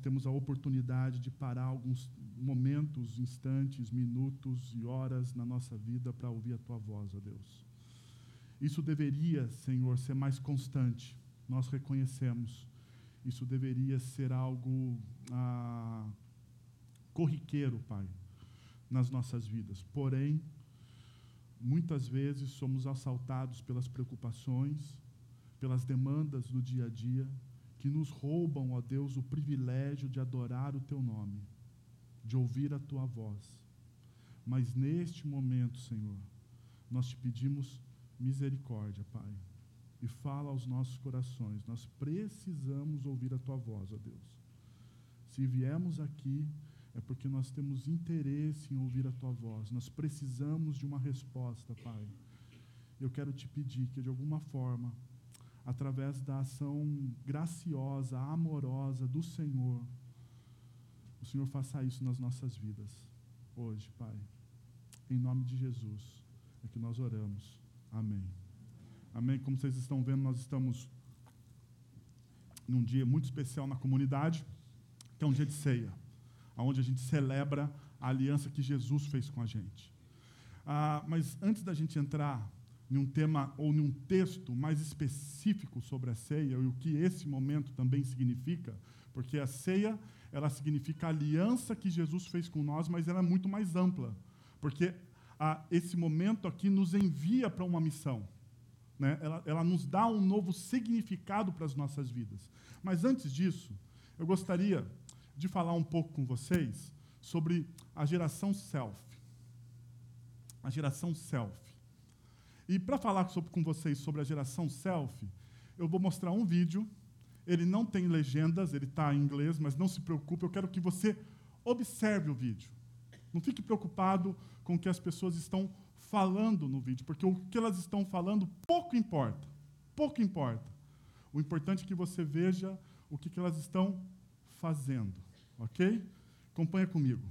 temos a oportunidade de parar alguns momentos, instantes, minutos e horas na nossa vida para ouvir a tua voz, ó Deus. Isso deveria, Senhor, ser mais constante, nós reconhecemos. Isso deveria ser algo ah, corriqueiro, Pai, nas nossas vidas. Porém, muitas vezes somos assaltados pelas preocupações, pelas demandas do dia a dia, que nos roubam, ó Deus, o privilégio de adorar o Teu nome, de ouvir a Tua voz. Mas neste momento, Senhor, nós te pedimos misericórdia, Pai, e fala aos nossos corações. Nós precisamos ouvir a Tua voz, ó Deus. Se viemos aqui, é porque nós temos interesse em ouvir a Tua voz. Nós precisamos de uma resposta, Pai. Eu quero te pedir que, de alguma forma, através da ação graciosa, amorosa do Senhor, o Senhor faça isso nas nossas vidas, hoje, Pai. Em nome de Jesus é que nós oramos. Amém. Amém. Como vocês estão vendo, nós estamos num dia muito especial na comunidade, que é um dia de ceia, onde a gente celebra a aliança que Jesus fez com a gente. Ah, mas antes da gente entrar em um tema ou em um texto mais específico sobre a ceia e o que esse momento também significa, porque a ceia ela significa a aliança que Jesus fez com nós, mas ela é muito mais ampla, porque a, esse momento aqui nos envia para uma missão. Né? Ela, ela nos dá um novo significado para as nossas vidas. Mas antes disso, eu gostaria de falar um pouco com vocês sobre a geração self. A geração self. E para falar sobre, com vocês sobre a geração selfie, eu vou mostrar um vídeo. Ele não tem legendas, ele está em inglês, mas não se preocupe, eu quero que você observe o vídeo. Não fique preocupado com o que as pessoas estão falando no vídeo, porque o que elas estão falando pouco importa. Pouco importa. O importante é que você veja o que, elas estão fazendo. Ok? Acompanha comigo.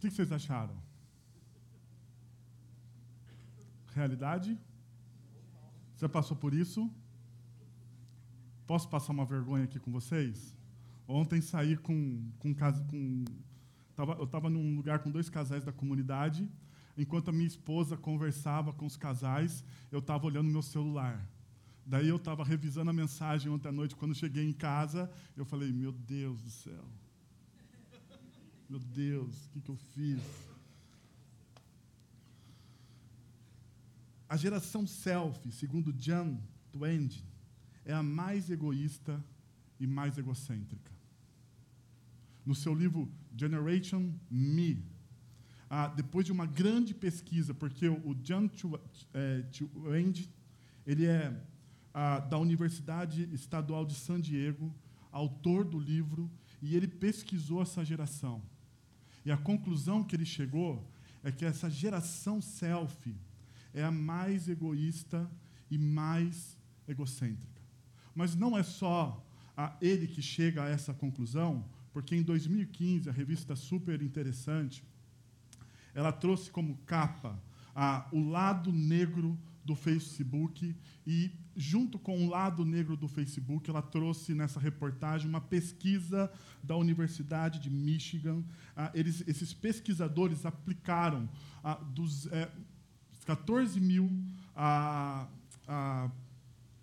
O que vocês acharam? Realidade? Você passou por isso? Posso passar uma vergonha aqui com vocês? Ontem saí com. com, com tava, eu estava num lugar com dois casais da comunidade. Enquanto a minha esposa conversava com os casais, eu estava olhando meu celular. Daí eu estava revisando a mensagem ontem à noite. Quando cheguei em casa, eu falei: Meu Deus do céu. Meu Deus, o que, que eu fiz? A geração selfie, segundo John Twenge, é a mais egoísta e mais egocêntrica. No seu livro Generation Me, ah, depois de uma grande pesquisa, porque o John Twenge, ele é ah, da Universidade Estadual de San Diego, autor do livro, e ele pesquisou essa geração. E a conclusão que ele chegou é que essa geração selfie é a mais egoísta e mais egocêntrica. Mas não é só a ele que chega a essa conclusão, porque em 2015 a revista Super Interessante ela trouxe como capa a, o lado negro do Facebook e junto com o lado negro do Facebook, ela trouxe nessa reportagem uma pesquisa da Universidade de Michigan. Ah, eles, esses pesquisadores aplicaram ah, dos é, 14 mil ah, ah,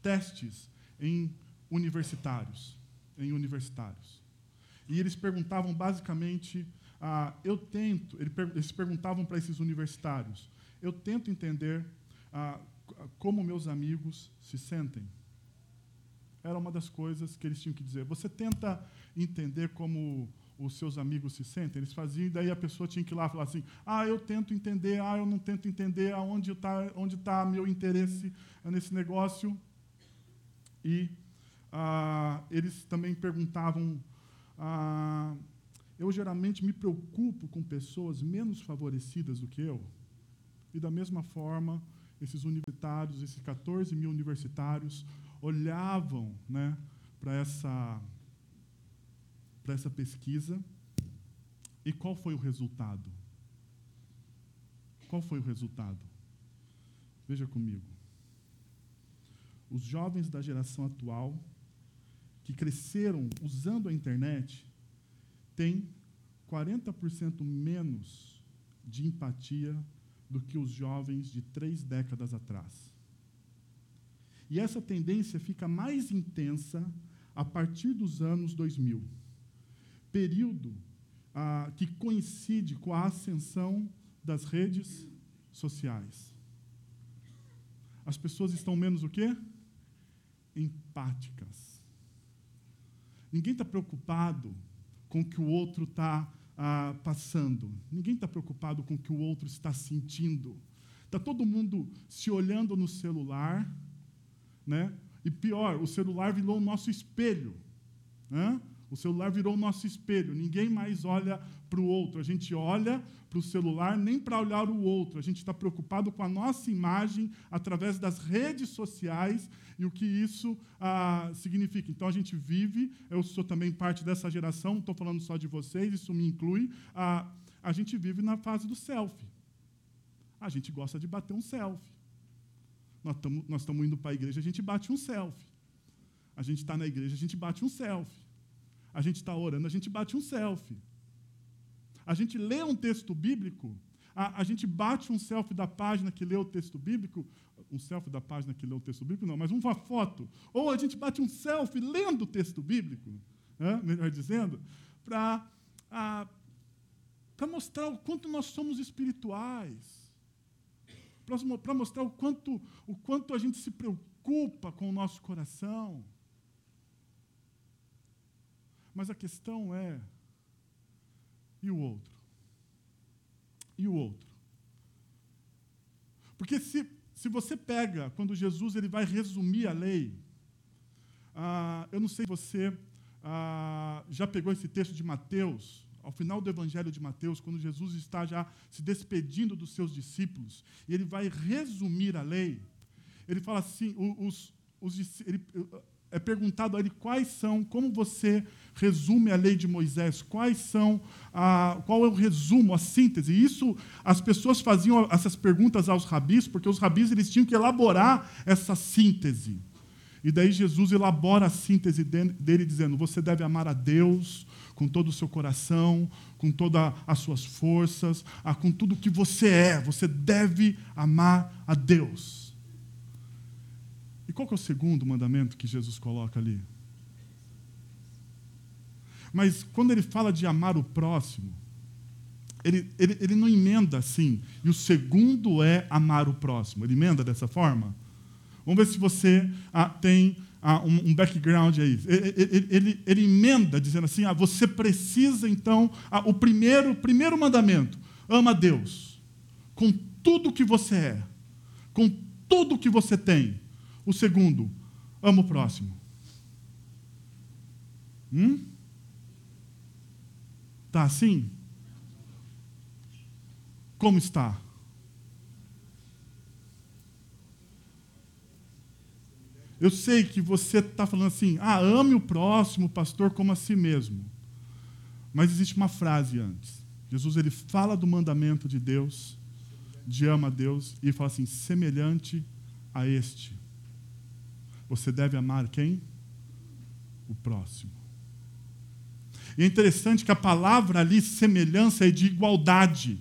testes em universitários, em universitários. E eles perguntavam basicamente, ah, eu tento, eles perguntavam para esses universitários, eu tento entender ah, como meus amigos se sentem. Era uma das coisas que eles tinham que dizer. Você tenta entender como os seus amigos se sentem? Eles faziam, e daí a pessoa tinha que ir lá falar assim: ah, eu tento entender, ah, eu não tento entender, aonde está onde tá meu interesse nesse negócio. E ah, eles também perguntavam: ah, eu geralmente me preocupo com pessoas menos favorecidas do que eu? E da mesma forma, esses universitários, esses 14 mil universitários, olhavam né, para essa, essa pesquisa. E qual foi o resultado? Qual foi o resultado? Veja comigo. Os jovens da geração atual, que cresceram usando a internet, têm 40% menos de empatia do que os jovens de três décadas atrás. E essa tendência fica mais intensa a partir dos anos 2000, período ah, que coincide com a ascensão das redes sociais. As pessoas estão menos o quê? Empáticas. Ninguém está preocupado com o que o outro está ah, passando. Ninguém está preocupado com o que o outro está sentindo. Está todo mundo se olhando no celular, né? E pior, o celular virou o nosso espelho. Né? O celular virou o nosso espelho. Ninguém mais olha para o outro. A gente olha para o celular nem para olhar o outro. A gente está preocupado com a nossa imagem através das redes sociais e o que isso ah, significa. Então a gente vive, eu sou também parte dessa geração, não estou falando só de vocês, isso me inclui. Ah, a gente vive na fase do selfie. A gente gosta de bater um selfie. Nós estamos indo para a igreja, a gente bate um selfie. A gente está na igreja, a gente bate um selfie. A gente está orando, a gente bate um selfie. A gente lê um texto bíblico, a, a, gente bate um selfie da página que lê o texto bíblico, um selfie da página que lê o texto bíblico, não, mas uma foto. Ou a gente bate um selfie lendo o texto bíblico, né, melhor dizendo, para mostrar o quanto nós somos espirituais, para mostrar o quanto, o quanto a gente se preocupa com o nosso coração. Mas a questão é, e o outro? E o outro? Porque se, se você pega, quando Jesus ele vai resumir a lei, ah, eu não sei se você ah, já pegou esse texto de Mateus, ao final do Evangelho de Mateus, quando Jesus está já se despedindo dos seus discípulos, e ele vai resumir a lei, ele fala assim: os, os, ele, é perguntado a ele quais são, como você resume a lei de Moisés, quais são, a, qual é o resumo, a síntese. Isso, as pessoas faziam essas perguntas aos rabis, porque os rabis eles tinham que elaborar essa síntese. E daí Jesus elabora a síntese dele, dizendo: você deve amar a Deus com todo o seu coração, com todas as suas forças, com tudo que você é. Você deve amar a Deus. Qual é o segundo mandamento que Jesus coloca ali? Mas quando ele fala de amar o próximo, ele, ele, ele não emenda assim. E o segundo é amar o próximo. Ele emenda dessa forma? Vamos ver se você ah, tem ah, um, um, background aí. Ele, ele, ele, ele, emenda dizendo assim: ah, você precisa então, ah, o primeiro, primeiro mandamento, ama Deus com tudo que você é, com tudo que você tem. O segundo, ama o próximo. Hum? Tá assim? Como está? Eu sei que você está falando assim, ah, ame o próximo, pastor, como a si mesmo. Mas existe uma frase antes. Jesus ele fala do mandamento de Deus, de ama a Deus, e fala assim: semelhante a este. Você deve amar quem? O próximo. E é interessante que a palavra ali, semelhança, é de igualdade.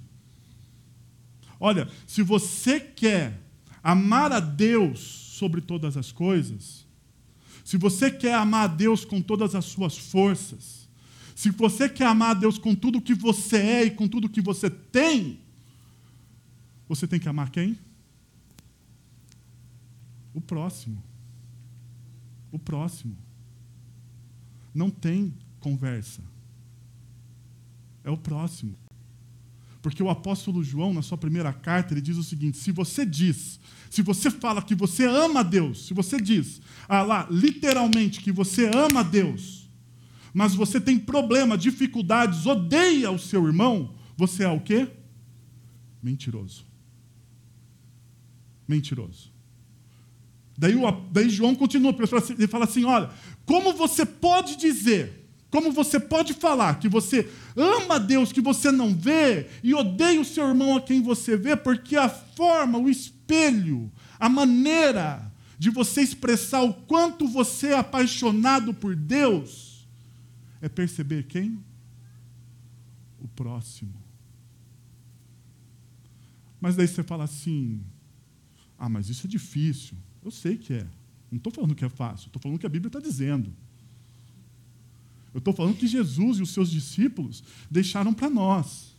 Olha, se você quer amar a Deus sobre todas as coisas, se você quer amar a Deus com todas as suas forças, se você quer amar a Deus com tudo que você é e com tudo que você tem, você tem que amar quem? O próximo. O próximo. Não tem conversa. É o próximo. Porque o apóstolo João, na sua primeira carta, ele diz o seguinte: se você diz, se você fala que você ama a Deus, se você diz, ah lá, literalmente, que você ama a Deus, mas você tem problema, dificuldades, odeia o seu irmão, você é o quê? Mentiroso. Mentiroso. Daí, o, daí João continua, ele fala assim: olha, como você pode dizer como você pode falar que você ama Deus que você não vê e odeia o seu irmão a quem você vê, porque a forma, o espelho, a maneira de você expressar o quanto você é apaixonado por Deus é perceber quem? O próximo. Mas daí você fala assim: ah, mas isso é difícil. Eu sei que é. Não estou falando que é fácil, estou falando que a Bíblia está dizendo. Eu estou falando que Jesus e os seus discípulos deixaram para nós.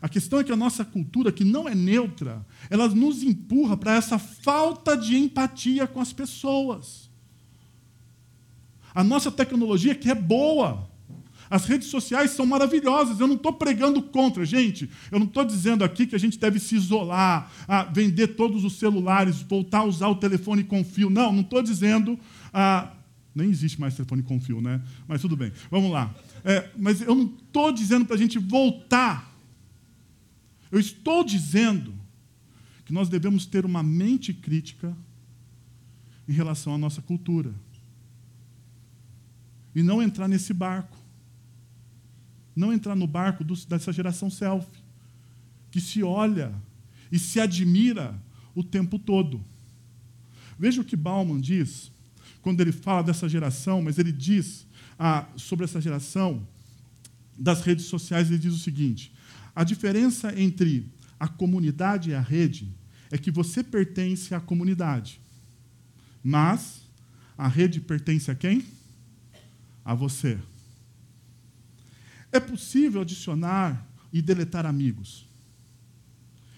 A questão é que a nossa cultura, que não é neutra, ela nos empurra para essa falta de empatia com as pessoas. A nossa tecnologia, que é boa, as redes sociais são maravilhosas. Eu não estou pregando contra, gente. Eu não estou dizendo aqui que a gente deve se isolar, vender todos os celulares, voltar a usar o telefone com fio. Não, não estou dizendo ah, nem existe mais telefone com fio, né? Mas tudo bem, vamos lá. É, mas eu não estou dizendo para a gente voltar. Eu estou dizendo que nós devemos ter uma mente crítica em relação à nossa cultura. E não entrar nesse barco. Não entrar no barco dessa geração selfie, que se olha e se admira o tempo todo. Veja o que Bauman diz quando ele fala dessa geração, mas ele diz ah, sobre essa geração das redes sociais, ele diz o seguinte: a diferença entre a comunidade e a rede é que você pertence à comunidade, mas a rede pertence a quem? A você. É possível adicionar e deletar amigos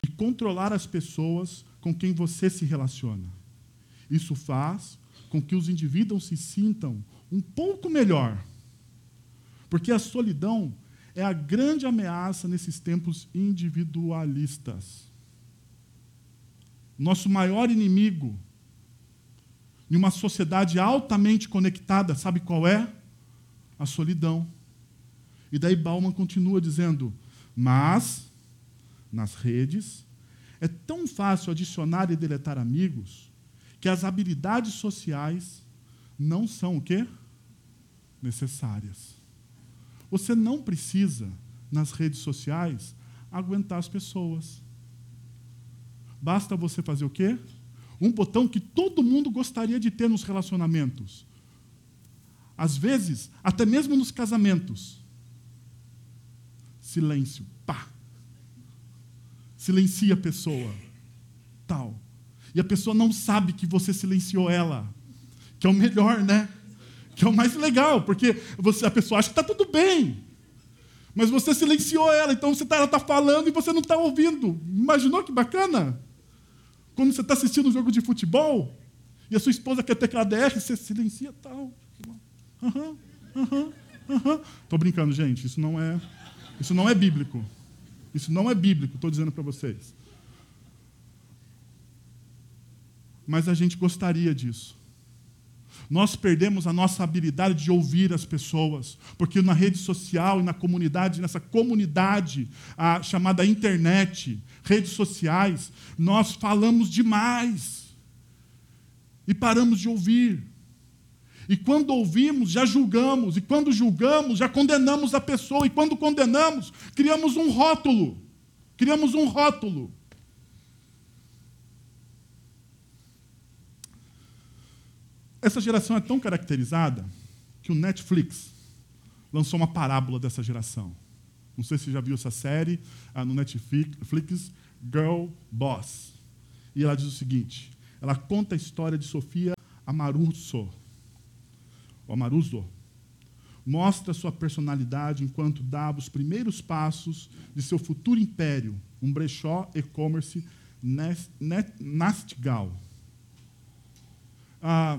e controlar as pessoas com quem você se relaciona. Isso faz com que os indivíduos se sintam um pouco melhor. Porque a solidão é a grande ameaça nesses tempos individualistas. Nosso maior inimigo em uma sociedade altamente conectada, sabe qual é? A solidão. E daí Bauman continua dizendo: mas nas redes é tão fácil adicionar e deletar amigos que as habilidades sociais não são o quê? Necessárias. Você não precisa, nas redes sociais, aguentar as pessoas. Basta você fazer o quê? Um botão que todo mundo gostaria de ter nos relacionamentos. Às vezes, até mesmo nos casamentos. Silêncio. Pá. Silencia a pessoa. Tal. E a pessoa não sabe que você silenciou ela. Que é o melhor, né? Que é o mais legal, porque você, a pessoa acha que está tudo bem. Mas você silenciou ela, então você tá, ela está falando e você não está ouvindo. Imaginou que bacana? Quando você está assistindo um jogo de futebol e a sua esposa quer aquela DR, você silencia tal. Aham, aham, aham. Estou brincando, gente. Isso não é, isso não é bíblico. Isso não é bíblico, estou dizendo para vocês. Mas a gente gostaria disso. Nós perdemos a nossa habilidade de ouvir as pessoas, porque na rede social e na comunidade, nessa comunidade a, chamada internet, redes sociais, nós falamos demais e paramos de ouvir. E quando ouvimos, já julgamos, e quando julgamos, já condenamos a pessoa, e quando condenamos, criamos um rótulo. Criamos um rótulo. Essa geração é tão caracterizada que o Netflix lançou uma parábola dessa geração. Não sei se você já viu essa série ah, no Netflix, Girl Boss. E ela diz o seguinte: ela conta a história de Sofia Amoruso. Amaruso mostra sua personalidade enquanto dava os primeiros passos de seu futuro império, um brechó e-commerce Nastgal. Ah,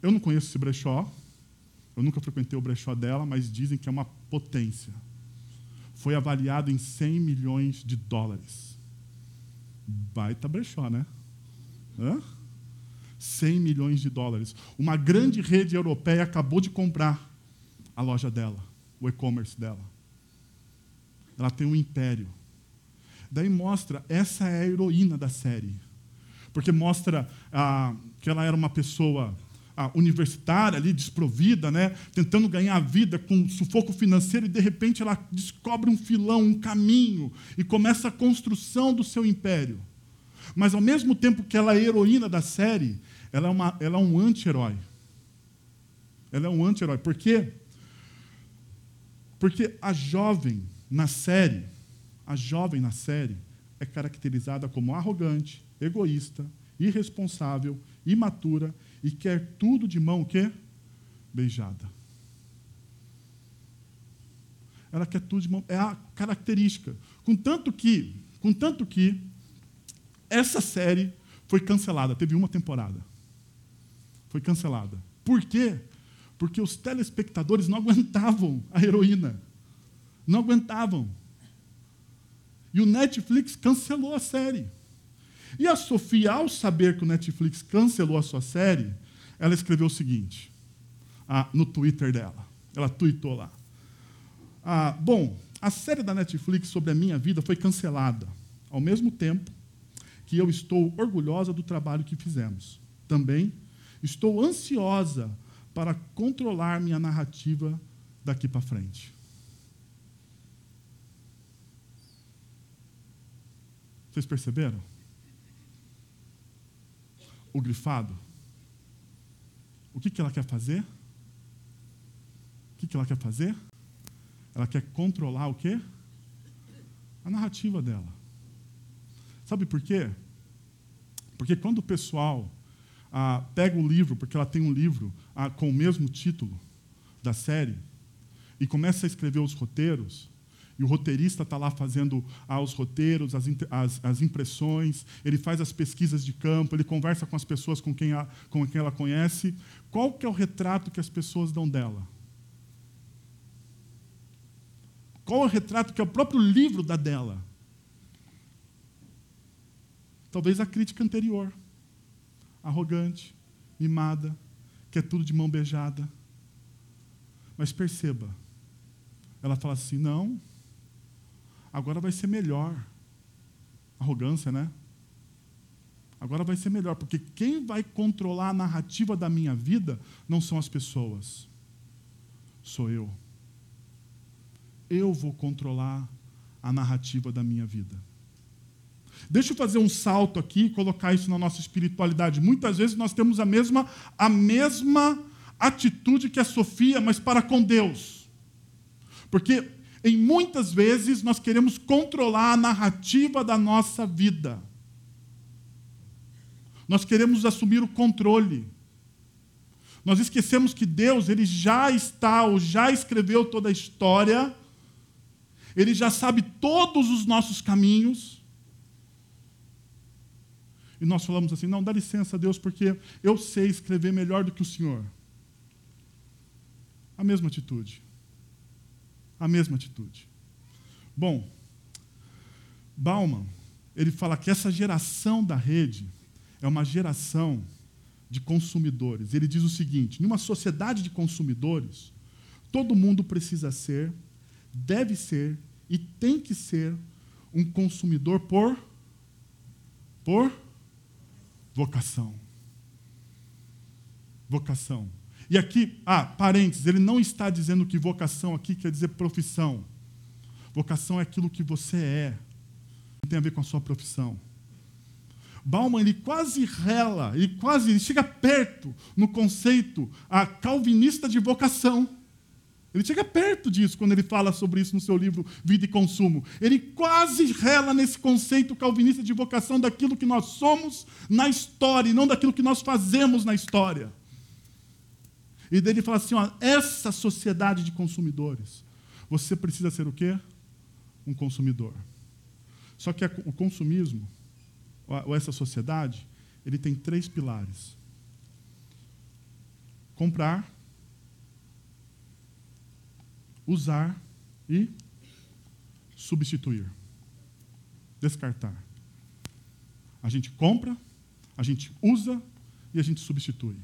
eu não conheço esse brechó, eu nunca frequentei o brechó dela, mas dizem que é uma potência. Foi avaliado em 100 milhões de dólares. Baita brechó, né? Hã? 100 milhões de dólares. Uma grande rede europeia acabou de comprar a loja dela, o e-commerce dela. Ela tem um império. Daí mostra, essa é a heroína da série. Porque mostra ah, que ela era uma pessoa ah, universitária ali, desprovida, né, tentando ganhar a vida com sufoco financeiro, e de repente ela descobre um filão, um caminho, e começa a construção do seu império. Mas ao mesmo tempo que ela é heroína da série, ela é, uma, ela é um anti-herói. Ela é um anti-herói. Por quê? Porque a jovem na série, a jovem na série, é caracterizada como arrogante, egoísta, irresponsável, imatura e quer tudo de mão o quê? Beijada. Ela quer tudo de mão. É a característica. Contanto que, contanto que essa série foi cancelada, teve uma temporada. Foi cancelada. Por quê? Porque os telespectadores não aguentavam a heroína. Não aguentavam. E o Netflix cancelou a série. E a Sofia, ao saber que o Netflix cancelou a sua série, ela escreveu o seguinte ah, no Twitter dela. Ela tweetou lá. Ah, Bom, a série da Netflix sobre a minha vida foi cancelada, ao mesmo tempo que eu estou orgulhosa do trabalho que fizemos. Também estou ansiosa para controlar minha narrativa daqui para frente. Vocês perceberam? o grifado, o que, que ela quer fazer? O que, que ela quer fazer? Ela quer controlar o quê? A narrativa dela. Sabe por quê? Porque quando o pessoal ah, pega o livro, porque ela tem um livro ah, com o mesmo título da série, e começa a escrever os roteiros, e o roteirista está lá fazendo ah, os roteiros, as, as, as, impressões, ele faz as pesquisas de campo, ele conversa com as pessoas com quem, a, com quem ela conhece. Qual que é o retrato que as pessoas dão dela? Qual é o retrato que é o próprio livro dá dela? Talvez a crítica anterior. Arrogante, mimada, que é tudo de mão beijada. Mas perceba, ela fala assim: não, agora vai ser melhor. Arrogância, né? Agora vai ser melhor, porque quem vai controlar a narrativa da minha vida não são as pessoas, sou eu. Eu vou controlar a narrativa da minha vida. Deixa eu fazer um salto aqui e colocar isso na nossa espiritualidade. Muitas vezes nós temos a mesma, a mesma atitude que a Sofia, mas para com Deus. Porque em muitas vezes nós queremos controlar a narrativa da nossa vida. Nós queremos assumir o controle. Nós esquecemos que Deus, ele já está ou já escreveu toda a história Ele já sabe todos os nossos caminhos. E nós falamos assim: não, dá licença, Deus, porque eu sei escrever melhor do que o Senhor. A mesma atitude. A mesma atitude. Bom, Bauman, ele fala que essa geração da rede é uma geração de consumidores. Ele diz o seguinte: numa sociedade de consumidores, todo mundo precisa ser, deve ser e tem que ser um consumidor por por vocação. Vocação. E aqui, ah, parênteses, ele não está dizendo que vocação aqui quer dizer profissão. Vocação é aquilo que você é. Não tem a ver com a sua profissão. Bauman ele quase rela, ele quase ele chega perto no conceito a calvinista de vocação. Ele chega perto disso quando ele fala sobre isso no seu livro Vida e Consumo. Ele quase rela nesse conceito calvinista de vocação daquilo que nós somos na história e não daquilo que nós fazemos na história. E daí ele fala assim: ó, essa sociedade de consumidores, você precisa ser o quê? Um consumidor. Só que o consumismo ou essa sociedade, ele tem três pilares: comprar, usar e substituir, descartar. A gente compra, a gente usa e a gente substitui.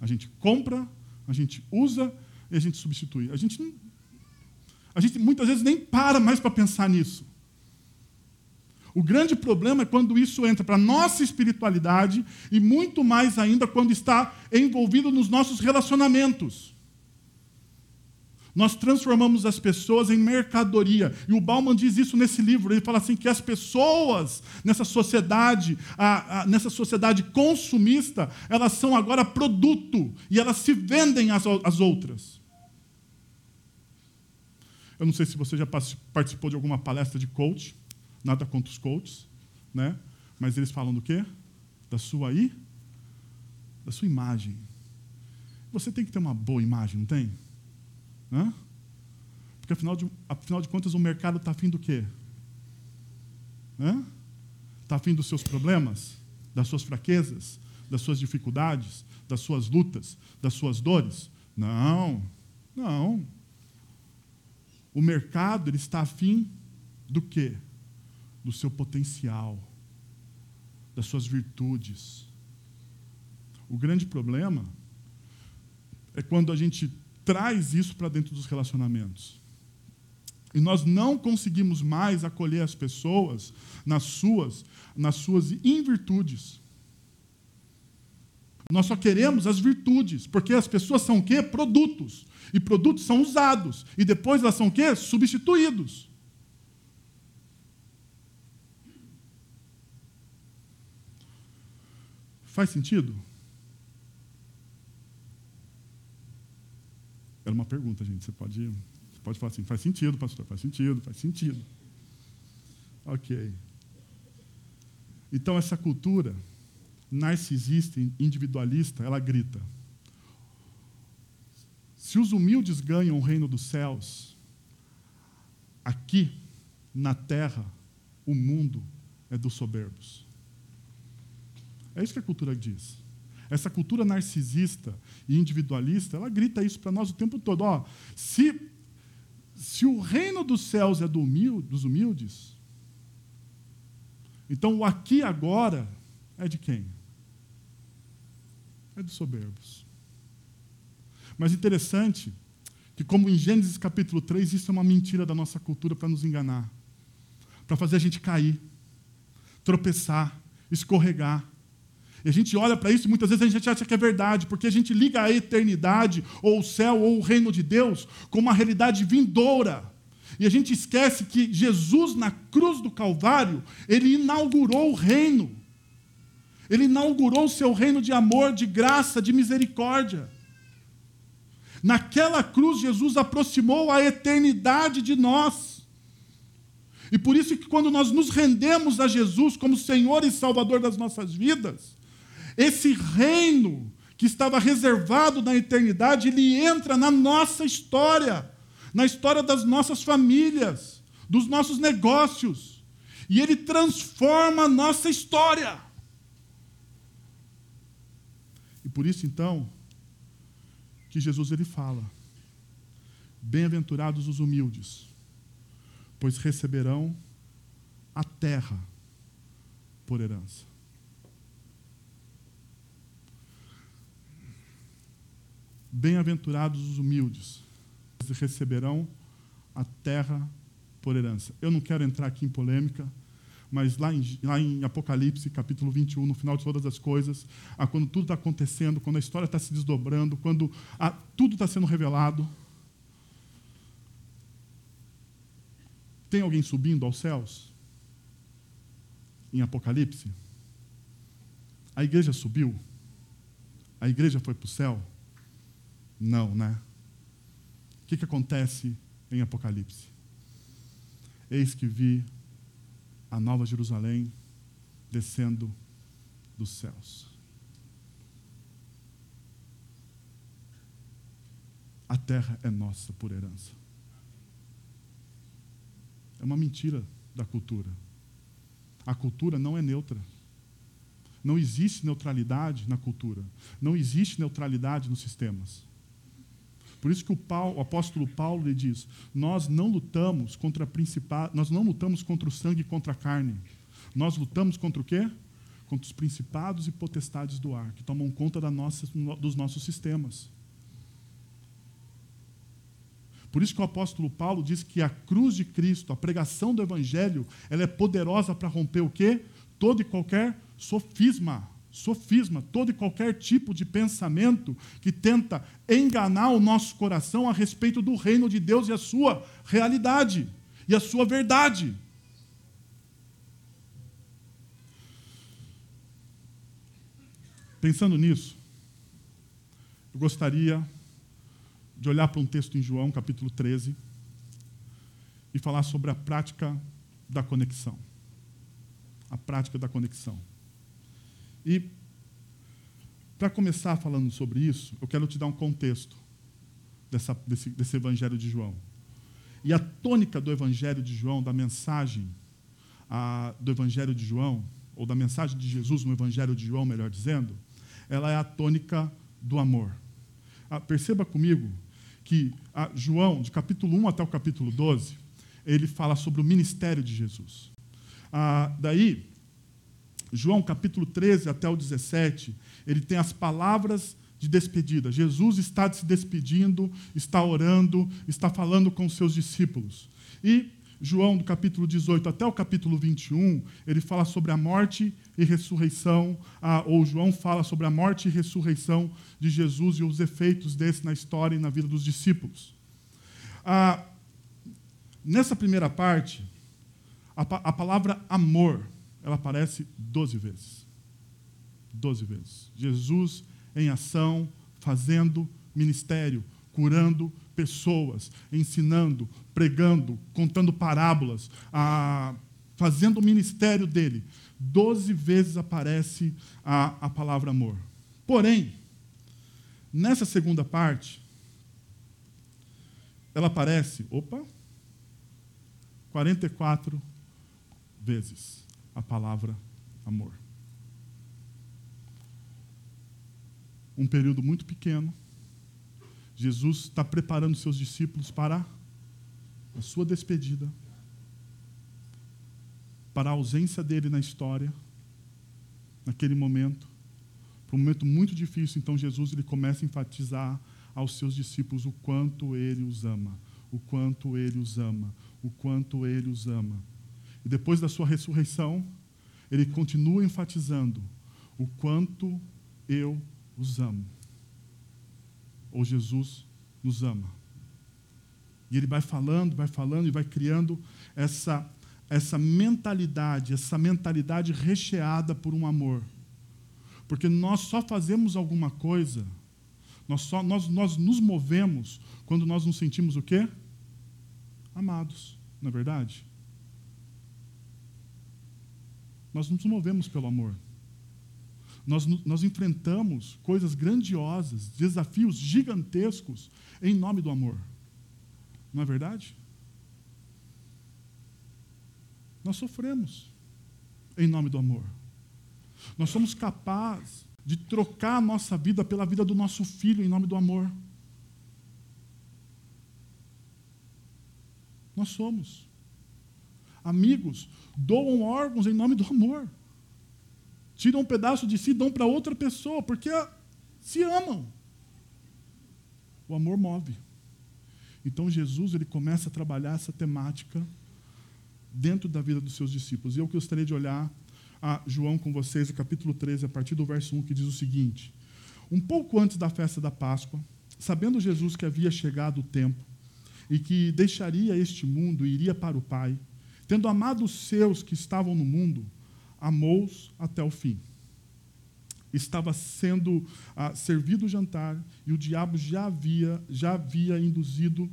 A gente compra, a gente usa e a gente substitui. A gente, a gente muitas vezes nem para mais para pensar nisso. O grande problema é quando isso entra para a nossa espiritualidade e muito mais ainda quando está envolvido nos nossos relacionamentos. Nós transformamos as pessoas em mercadoria. E o Bauman diz isso nesse livro. Ele fala assim que as pessoas nessa sociedade, a, a, nessa sociedade consumista, elas são agora produto e elas se vendem às, às outras. Eu não sei se você já participou de alguma palestra de coach. Nada contra os coaches, né? Mas eles falam do quê? Da sua aí, da sua imagem. Você tem que ter uma boa imagem, não tem? Hã? Porque afinal de, afinal de contas o mercado está afim do quê? Está afim dos seus problemas, das suas fraquezas, das suas dificuldades, das suas lutas, das suas dores? Não, não. O mercado ele está afim do quê? do seu potencial, das suas virtudes. O grande problema é quando a gente traz isso para dentro dos relacionamentos. E nós não conseguimos mais acolher as pessoas nas suas, nas suas invirtudes. Nós só queremos as virtudes, porque as pessoas são o quê? Produtos. E produtos são usados. E depois elas são o quê? Substituídos. Faz sentido? Era uma pergunta, gente. Você pode, você pode falar assim: faz sentido, pastor, faz sentido, faz sentido. Ok. Então, essa cultura narcisista, individualista, ela grita: se os humildes ganham o reino dos céus, aqui, na terra, o mundo é dos soberbos. É isso que a cultura diz. Essa cultura narcisista e individualista, ela grita isso para nós o tempo todo. Ó, se, se o reino dos céus é do humilde, dos humildes, então o aqui agora é de quem? É dos soberbos. Mas interessante que, como em Gênesis capítulo 3, isso é uma mentira da nossa cultura para nos enganar, para fazer a gente cair, tropeçar, escorregar. E a gente olha para isso e muitas vezes a gente acha que é verdade, porque a gente liga a eternidade, ou o céu, ou o reino de Deus, com uma realidade vindoura. E a gente esquece que Jesus, na cruz do Calvário, ele inaugurou o reino. Ele inaugurou o seu reino de amor, de graça, de misericórdia. Naquela cruz, Jesus aproximou a eternidade de nós. E por isso que quando nós nos rendemos a Jesus como Senhor e Salvador das nossas vidas, esse reino que estava reservado na eternidade, ele entra na nossa história, na história das nossas famílias, dos nossos negócios. E Ele transforma a nossa história. E por isso, então, que Jesus ele fala: Bem-aventurados os humildes, pois receberão a terra por herança. Bem-aventurados os humildes, pois receberão a terra por herança. Eu não quero entrar aqui em polêmica, mas lá em, lá em Apocalipse, capítulo 21, no final de todas as coisas, quando tudo está acontecendo, quando a história está se desdobrando, quando tudo está sendo revelado, tem alguém subindo aos céus? Em Apocalipse? A igreja subiu? A igreja foi para o céu? Não, né? O que, que acontece em Apocalipse? Eis que vi a nova Jerusalém descendo dos céus. A terra é nossa por herança. É uma mentira da cultura. A cultura não é neutra. Não existe neutralidade na cultura. Não existe neutralidade nos sistemas. Por isso que o, Paulo, o apóstolo Paulo lhe diz: nós não lutamos contra principados, nós não lutamos contra o sangue e contra a carne. Nós lutamos contra o quê? Contra os principados e potestades do ar, que tomam conta nossa, dos nossos sistemas. Por isso que o apóstolo Paulo diz que a cruz de Cristo, a pregação do evangelho, ela é poderosa para romper o quê? Todo e qualquer sofisma sofisma, todo e qualquer tipo de pensamento que tenta enganar o nosso coração a respeito do reino de Deus e a sua realidade e a sua verdade. Pensando nisso, eu gostaria de olhar para um texto em João, capítulo 13, e falar sobre a prática da conexão. A prática da conexão. E, para começar falando sobre isso, eu quero te dar um contexto dessa, desse, desse Evangelho de João. E a tônica do Evangelho de João, da mensagem a, do Evangelho de João, ou da mensagem de Jesus no Evangelho de João, melhor dizendo, ela é a tônica do amor. Ah, perceba comigo que ah, João, de capítulo 1 até o capítulo 12, ele fala sobre o ministério de Jesus. Ah, daí, João capítulo 13 até o 17, ele tem as palavras de despedida. Jesus está se despedindo, está orando, está falando com os seus discípulos. E João, do capítulo 18 até o capítulo 21, ele fala sobre a morte e ressurreição, ou João fala sobre a morte e ressurreição de Jesus e os efeitos desse na história e na vida dos discípulos. Nessa primeira parte, a palavra amor ela aparece doze vezes. Doze vezes. Jesus em ação, fazendo ministério, curando pessoas, ensinando, pregando, contando parábolas, a, fazendo o ministério dele. Doze vezes aparece a, a palavra amor. Porém, nessa segunda parte, ela aparece, opa, 44 vezes a palavra amor. Um período muito pequeno, Jesus está preparando seus discípulos para a sua despedida, para a ausência dele na história, naquele momento, para um momento muito difícil. Então Jesus ele começa a enfatizar aos seus discípulos o quanto ele os ama, o quanto ele os ama, o quanto ele os ama. E depois da sua ressurreição, ele continua enfatizando o quanto eu os amo. Ou Jesus nos ama. E ele vai falando, vai falando e vai criando essa, essa mentalidade, essa mentalidade recheada por um amor. Porque nós só fazemos alguma coisa, nós, só, nós, nós nos movemos quando nós nos sentimos o quê? Amados, não é verdade? Nós nos movemos pelo amor. Nós, nós enfrentamos coisas grandiosas, desafios gigantescos em nome do amor. Não é verdade? Nós sofremos em nome do amor. Nós somos capazes de trocar a nossa vida pela vida do nosso filho em nome do amor. Nós somos. Amigos doam órgãos em nome do amor. Tiram um pedaço de si e dão para outra pessoa, porque se amam. O amor move. Então Jesus ele começa a trabalhar essa temática dentro da vida dos seus discípulos. E eu gostaria de olhar a João com vocês, o capítulo 13, a partir do verso 1, que diz o seguinte: Um pouco antes da festa da Páscoa, sabendo Jesus que havia chegado o tempo e que deixaria este mundo e iria para o Pai, tendo amado os seus que estavam no mundo, amou-os até o fim. Estava sendo ah, servido o jantar e o diabo já havia, já havia induzido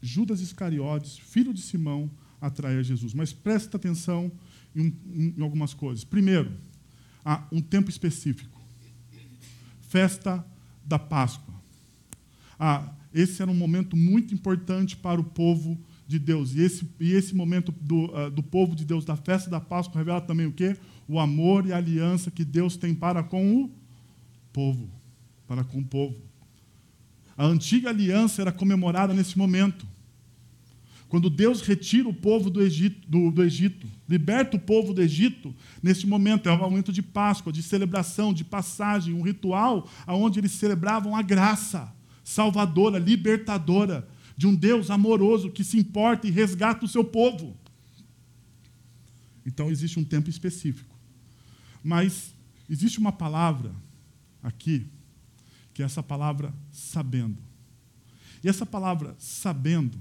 Judas Iscariotes, filho de Simão, a trair Jesus. Mas presta atenção em, em, em algumas coisas. Primeiro, há um tempo específico. Festa da Páscoa. Ah, esse era um momento muito importante para o povo de Deus. E esse, e esse momento do, uh, do povo de Deus, da festa da Páscoa, revela também o quê? O amor e a aliança que Deus tem para com o povo. Para com o povo. A antiga aliança era comemorada nesse momento. Quando Deus retira o povo do Egito, do, do Egito, liberta o povo do Egito, neste momento, é um momento de Páscoa, de celebração, de passagem, um ritual onde eles celebravam a graça salvadora, libertadora, de um Deus amoroso que se importa e resgata o seu povo. Então existe um tempo específico. Mas existe uma palavra aqui, que é essa palavra sabendo. E essa palavra sabendo,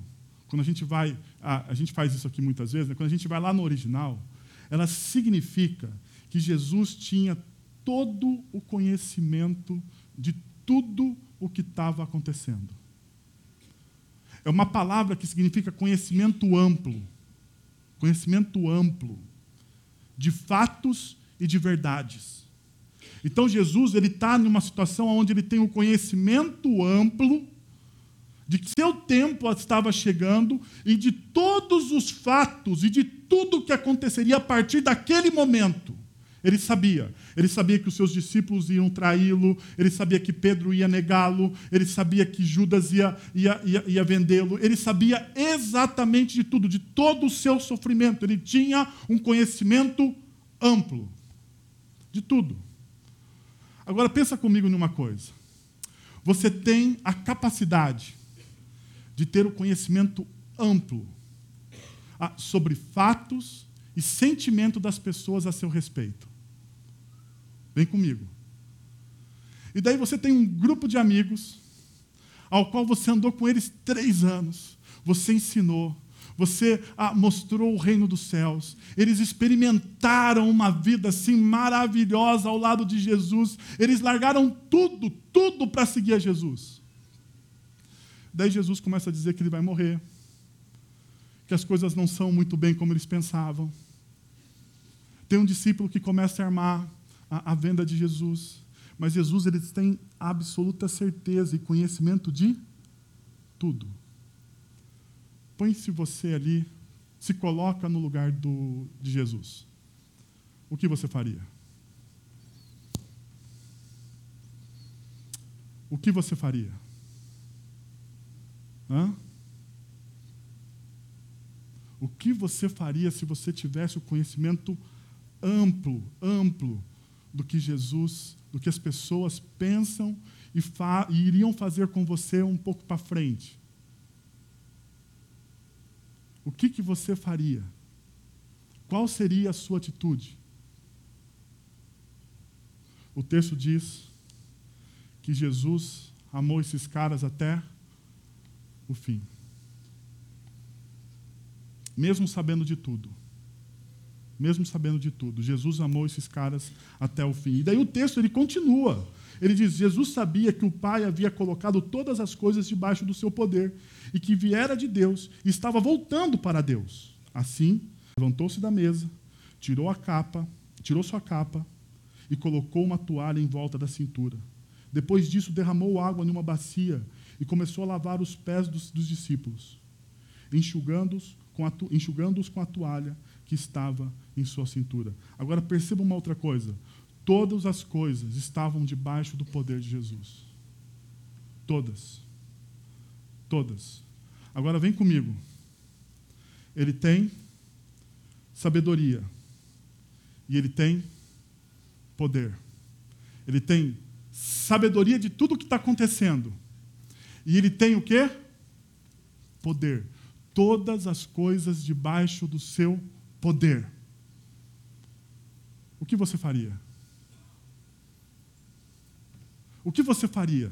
quando a gente vai, a, a gente faz isso aqui muitas vezes, né? quando a gente vai lá no original, ela significa que Jesus tinha todo o conhecimento de tudo o que estava acontecendo. É uma palavra que significa conhecimento amplo. Conhecimento amplo de fatos e de verdades. Então Jesus ele está numa situação onde ele tem o um conhecimento amplo de que seu tempo estava chegando e de todos os fatos e de tudo o que aconteceria a partir daquele momento. Ele sabia. Ele sabia que os seus discípulos iam traí-lo, ele sabia que Pedro ia negá-lo, ele sabia que Judas ia, ia, ia, ia vendê-lo, ele sabia exatamente de tudo, de todo o seu sofrimento. Ele tinha um conhecimento amplo de tudo. Agora pensa comigo numa coisa. Você tem a capacidade de ter o conhecimento amplo ah, sobre fatos e sentimento das pessoas a seu respeito. Vem comigo. E daí você tem um grupo de amigos, ao qual você andou com eles três anos, você ensinou, você ah, mostrou o reino dos céus, eles experimentaram uma vida assim maravilhosa ao lado de Jesus, eles largaram tudo, tudo para seguir a Jesus. Daí Jesus começa a dizer que ele vai morrer, que as coisas não são muito bem como eles pensavam. Tem um discípulo que começa a armar a, a venda de Jesus. Mas Jesus eles têm absoluta certeza e conhecimento de tudo. Põe-se você ali, se coloca no lugar do, de Jesus. O que você faria? O que você faria? Hã? O que você faria se você tivesse o conhecimento amplo, amplo do que Jesus, do que as pessoas pensam e, fa e iriam fazer com você um pouco para frente. O que, que você faria? Qual seria a sua atitude? O texto diz que Jesus amou esses caras até o fim. Mesmo sabendo de tudo mesmo sabendo de tudo. Jesus amou esses caras até o fim. E daí o texto ele continua. Ele diz: Jesus sabia que o Pai havia colocado todas as coisas debaixo do seu poder e que viera de Deus e estava voltando para Deus. Assim, levantou-se da mesa, tirou a capa, tirou sua capa e colocou uma toalha em volta da cintura. Depois disso, derramou água em uma bacia e começou a lavar os pés dos, dos discípulos, enxugando-os com, enxugando com a toalha que estava em sua cintura. Agora perceba uma outra coisa. Todas as coisas estavam debaixo do poder de Jesus. Todas. Todas. Agora vem comigo. Ele tem sabedoria. E ele tem poder. Ele tem sabedoria de tudo o que está acontecendo. E ele tem o quê? Poder. Todas as coisas debaixo do seu poder. O que você faria? O que você faria?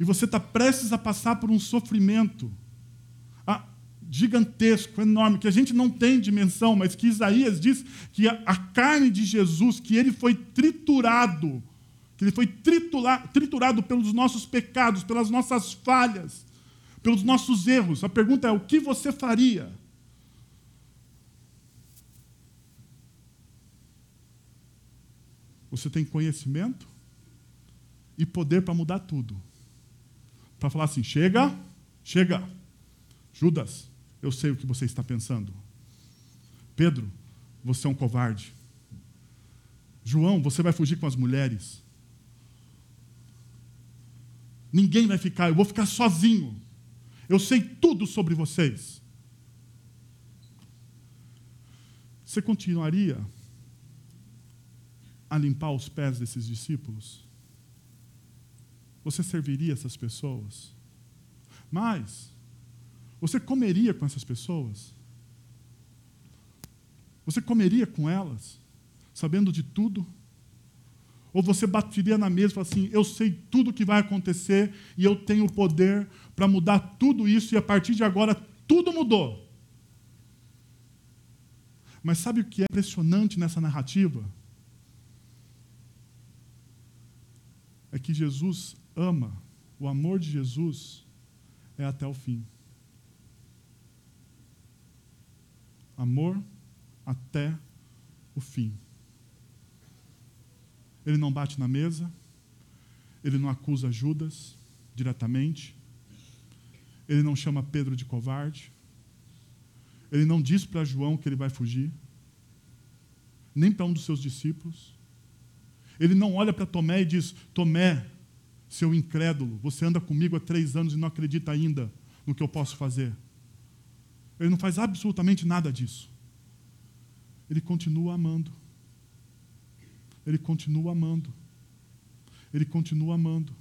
E você está prestes a passar por um sofrimento ah, gigantesco, enorme, que a gente não tem dimensão, mas que Isaías diz que a, a carne de Jesus, que ele foi triturado, que ele foi triturado pelos nossos pecados, pelas nossas falhas, pelos nossos erros. A pergunta é: o que você faria? Você tem conhecimento e poder para mudar tudo. Para falar assim: chega, chega. Judas, eu sei o que você está pensando. Pedro, você é um covarde. João, você vai fugir com as mulheres. Ninguém vai ficar, eu vou ficar sozinho. Eu sei tudo sobre vocês. Você continuaria a limpar os pés desses discípulos? Você serviria essas pessoas? Mas, você comeria com essas pessoas? Você comeria com elas, sabendo de tudo? Ou você bateria na mesa e falaria assim: eu sei tudo o que vai acontecer e eu tenho o poder para mudar tudo isso e a partir de agora tudo mudou. Mas sabe o que é impressionante nessa narrativa? É que Jesus ama, o amor de Jesus é até o fim. Amor até o fim. Ele não bate na mesa, ele não acusa Judas diretamente, ele não chama Pedro de covarde, ele não diz para João que ele vai fugir, nem para um dos seus discípulos. Ele não olha para Tomé e diz: Tomé, seu incrédulo, você anda comigo há três anos e não acredita ainda no que eu posso fazer. Ele não faz absolutamente nada disso. Ele continua amando. Ele continua amando. Ele continua amando.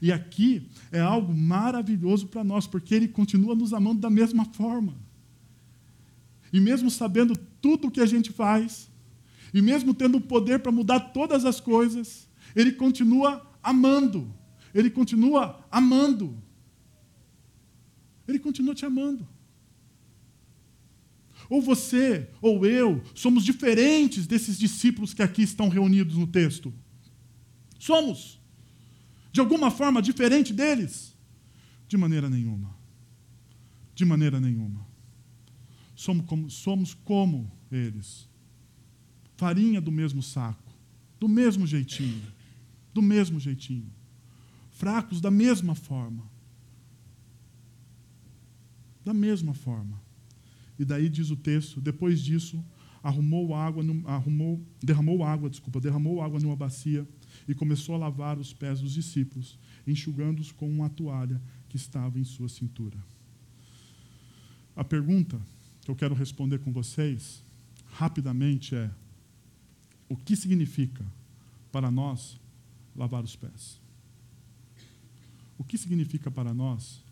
E aqui é algo maravilhoso para nós, porque Ele continua nos amando da mesma forma. E mesmo sabendo tudo o que a gente faz, e mesmo tendo o poder para mudar todas as coisas, Ele continua amando. Ele continua amando. Ele continua te amando. Ou você, ou eu, somos diferentes desses discípulos que aqui estão reunidos no texto? Somos. De alguma forma diferente deles? De maneira nenhuma. De maneira nenhuma. Somos como, somos como eles. Farinha do mesmo saco. Do mesmo jeitinho. Do mesmo jeitinho. Fracos da mesma forma. Da mesma forma. E daí diz o texto, depois disso, arrumou água, arrumou, derramou água, desculpa, derramou água numa bacia e começou a lavar os pés dos discípulos, enxugando-os com uma toalha que estava em sua cintura. A pergunta que eu quero responder com vocês, rapidamente, é: o que significa para nós lavar os pés? O que significa para nós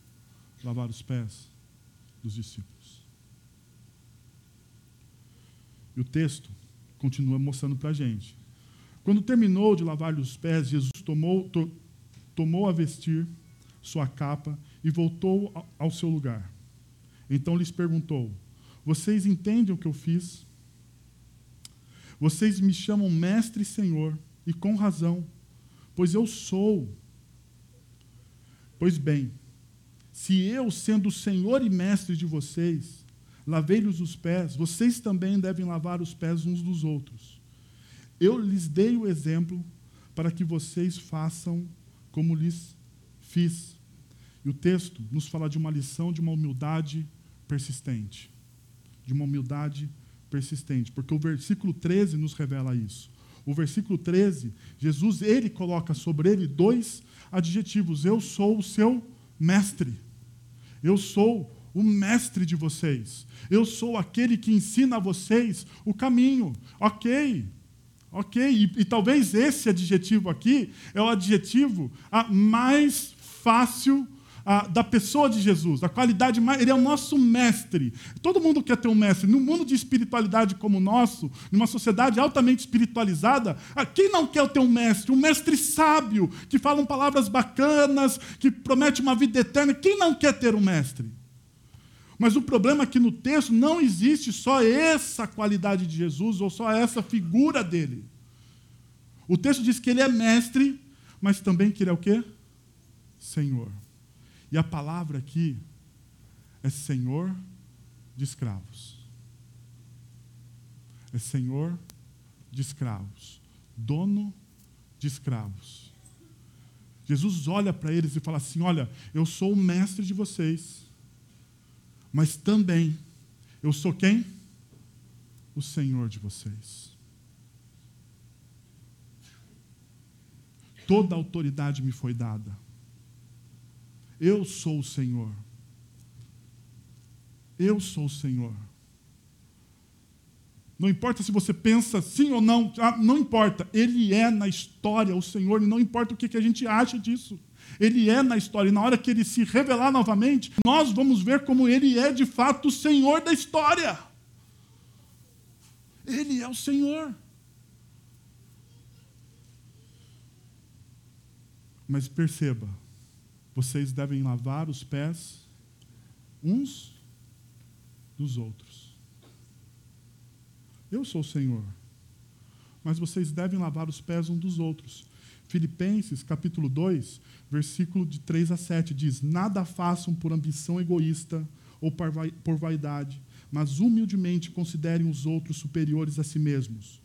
lavar os pés dos discípulos? E o texto continua mostrando para a gente. Quando terminou de lavar-lhe os pés, Jesus tomou, to, tomou a vestir sua capa e voltou ao seu lugar. Então lhes perguntou: Vocês entendem o que eu fiz? Vocês me chamam mestre e senhor, e com razão, pois eu sou. Pois bem, se eu, sendo o senhor e mestre de vocês, lavei-lhes os pés, vocês também devem lavar os pés uns dos outros. Eu lhes dei o exemplo para que vocês façam como lhes fiz. E o texto nos fala de uma lição de uma humildade persistente. De uma humildade persistente. Porque o versículo 13 nos revela isso. O versículo 13, Jesus, ele coloca sobre ele dois adjetivos. Eu sou o seu mestre. Eu sou o mestre de vocês. Eu sou aquele que ensina a vocês o caminho. Ok. Ok. E, e talvez esse adjetivo aqui é o adjetivo mais fácil a, da pessoa de Jesus, a qualidade mais. Ele é o nosso mestre. Todo mundo quer ter um mestre. No mundo de espiritualidade como o nosso, numa sociedade altamente espiritualizada, quem não quer ter um mestre? Um mestre sábio, que fala palavras bacanas, que promete uma vida eterna. Quem não quer ter um mestre? Mas o problema é que no texto não existe só essa qualidade de Jesus ou só essa figura dele. O texto diz que ele é mestre, mas também que ele é o quê? Senhor. E a palavra aqui é Senhor de escravos. É Senhor de escravos. Dono de escravos. Jesus olha para eles e fala assim: Olha, eu sou o mestre de vocês, mas também eu sou quem? O Senhor de vocês. Toda autoridade me foi dada. Eu sou o Senhor. Eu sou o Senhor. Não importa se você pensa sim ou não, ah, não importa. Ele é na história o Senhor, e não importa o que a gente acha disso. Ele é na história, e na hora que ele se revelar novamente, nós vamos ver como ele é de fato o Senhor da história. Ele é o Senhor. Mas perceba, vocês devem lavar os pés uns dos outros. Eu sou o Senhor, mas vocês devem lavar os pés uns dos outros. Filipenses, capítulo 2, versículo de 3 a 7 diz: Nada façam por ambição egoísta ou por vaidade, mas humildemente considerem os outros superiores a si mesmos.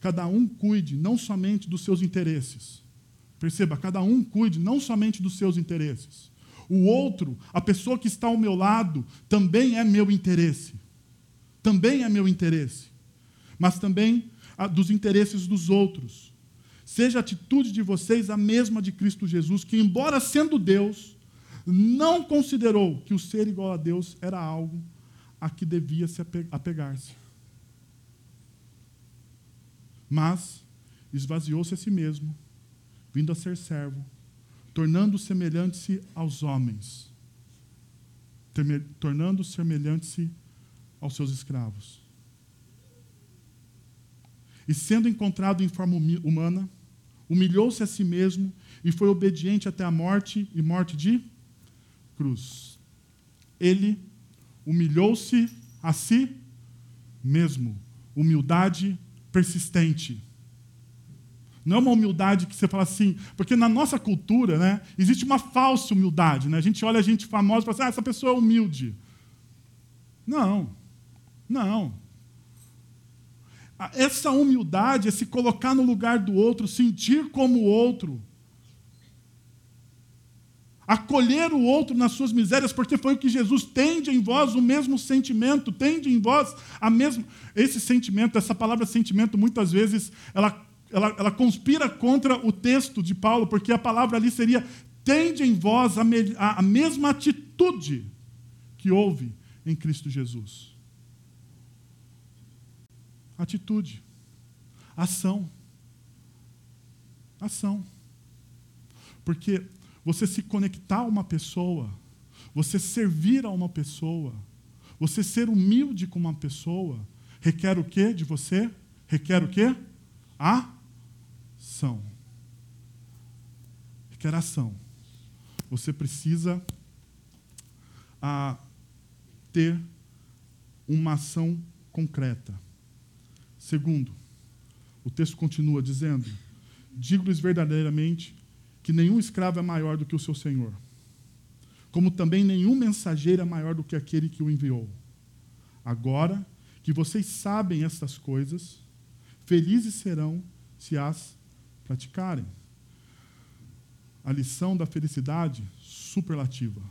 Cada um cuide não somente dos seus interesses, Perceba, cada um cuide não somente dos seus interesses. O outro, a pessoa que está ao meu lado, também é meu interesse. Também é meu interesse. Mas também dos interesses dos outros. Seja a atitude de vocês a mesma de Cristo Jesus, que, embora sendo Deus, não considerou que o ser igual a Deus era algo a que devia se apegar-se. Mas esvaziou-se a si mesmo vindo a ser servo, tornando semelhante-se aos homens, tornando semelhante-se aos seus escravos. E sendo encontrado em forma humana, humilhou-se a si mesmo e foi obediente até a morte e morte de cruz. Ele humilhou-se a si mesmo. Humildade persistente. Não é uma humildade que você fala assim, porque na nossa cultura, né, existe uma falsa humildade. Né? A gente olha a gente famosa e fala assim, ah, essa pessoa é humilde. Não, não. Essa humildade é se colocar no lugar do outro, sentir como o outro. Acolher o outro nas suas misérias, porque foi o que Jesus tende em vós o mesmo sentimento, tende em vós a mesma. Esse sentimento, essa palavra sentimento, muitas vezes, ela ela, ela conspira contra o texto de Paulo, porque a palavra ali seria: tende em vós a, me, a, a mesma atitude que houve em Cristo Jesus. Atitude, ação. Ação. Porque você se conectar a uma pessoa, você servir a uma pessoa, você ser humilde com uma pessoa, requer o quê de você? Requer o quê? A ação. Requer ação. Você precisa a, ter uma ação concreta. Segundo, o texto continua dizendo: Digo-lhes verdadeiramente que nenhum escravo é maior do que o seu senhor, como também nenhum mensageiro é maior do que aquele que o enviou. Agora que vocês sabem estas coisas, felizes serão se as praticarem. a lição da felicidade superlativa.